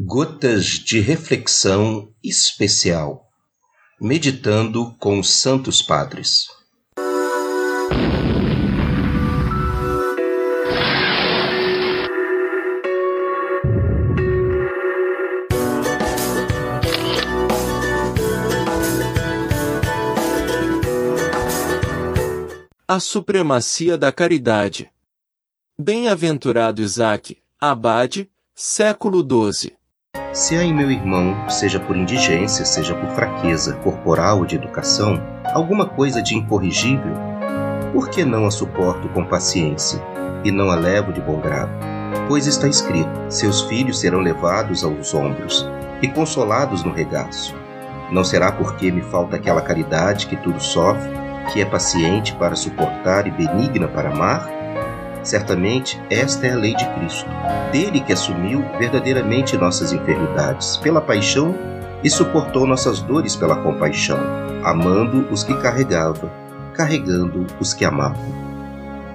Gotas de reflexão especial. Meditando com os Santos Padres. A supremacia da caridade. Bem-aventurado Isaac, abade, século XII. Se há em meu irmão, seja por indigência, seja por fraqueza corporal ou de educação, alguma coisa de incorrigível, por que não a suporto com paciência e não a levo de bom grado? Pois está escrito: seus filhos serão levados aos ombros e consolados no regaço. Não será porque me falta aquela caridade que tudo sofre, que é paciente para suportar e benigna para amar? Certamente, esta é a lei de Cristo, dele que assumiu verdadeiramente nossas enfermidades pela paixão e suportou nossas dores pela compaixão, amando os que carregava, carregando os que amava.